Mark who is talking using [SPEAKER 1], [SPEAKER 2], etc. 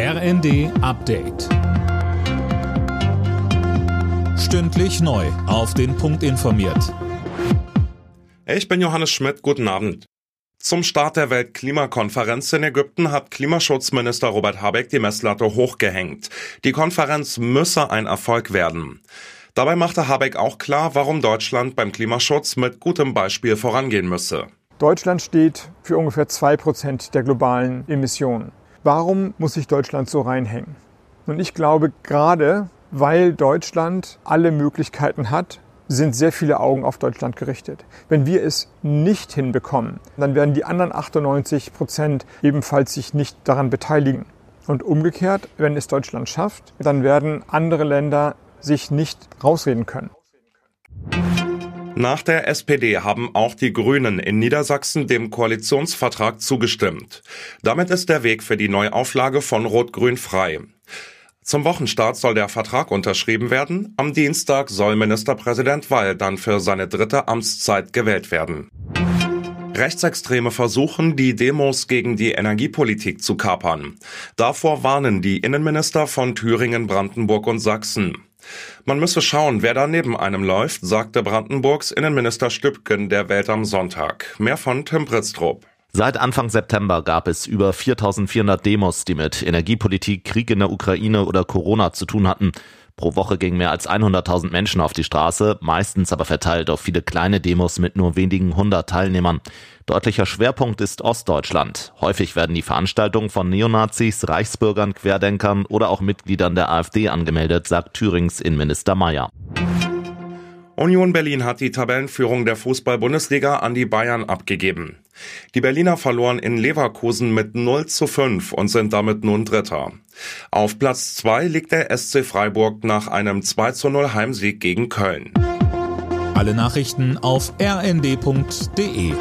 [SPEAKER 1] RND Update. Stündlich neu. Auf den Punkt informiert.
[SPEAKER 2] Ich bin Johannes Schmidt. Guten Abend. Zum Start der Weltklimakonferenz in Ägypten hat Klimaschutzminister Robert Habeck die Messlatte hochgehängt. Die Konferenz müsse ein Erfolg werden. Dabei machte Habeck auch klar, warum Deutschland beim Klimaschutz mit gutem Beispiel vorangehen müsse.
[SPEAKER 3] Deutschland steht für ungefähr zwei Prozent der globalen Emissionen. Warum muss sich Deutschland so reinhängen? Und ich glaube, gerade weil Deutschland alle Möglichkeiten hat, sind sehr viele Augen auf Deutschland gerichtet. Wenn wir es nicht hinbekommen, dann werden die anderen 98 Prozent ebenfalls sich nicht daran beteiligen. Und umgekehrt, wenn es Deutschland schafft, dann werden andere Länder sich nicht rausreden können.
[SPEAKER 2] Nach der SPD haben auch die Grünen in Niedersachsen dem Koalitionsvertrag zugestimmt. Damit ist der Weg für die Neuauflage von Rot-Grün frei. Zum Wochenstart soll der Vertrag unterschrieben werden. Am Dienstag soll Ministerpräsident Weil dann für seine dritte Amtszeit gewählt werden. Rechtsextreme versuchen, die Demos gegen die Energiepolitik zu kapern. Davor warnen die Innenminister von Thüringen, Brandenburg und Sachsen. Man müsse schauen, wer da neben einem läuft, sagte Brandenburgs Innenminister Stübken der Welt am Sonntag. Mehr von Tim Pritztrup.
[SPEAKER 4] Seit Anfang September gab es über 4400 Demos, die mit Energiepolitik, Krieg in der Ukraine oder Corona zu tun hatten. Pro Woche gingen mehr als 100.000 Menschen auf die Straße, meistens aber verteilt auf viele kleine Demos mit nur wenigen hundert Teilnehmern. Deutlicher Schwerpunkt ist Ostdeutschland. Häufig werden die Veranstaltungen von Neonazis, Reichsbürgern, Querdenkern oder auch Mitgliedern der AfD angemeldet, sagt Thürings Innenminister Mayer.
[SPEAKER 2] Union Berlin hat die Tabellenführung der Fußball-Bundesliga an die Bayern abgegeben. Die Berliner verloren in Leverkusen mit 0 zu 5 und sind damit nun Dritter. Auf Platz 2 liegt der SC Freiburg nach einem 2 zu 0 Heimsieg gegen Köln.
[SPEAKER 1] Alle Nachrichten auf rnd.de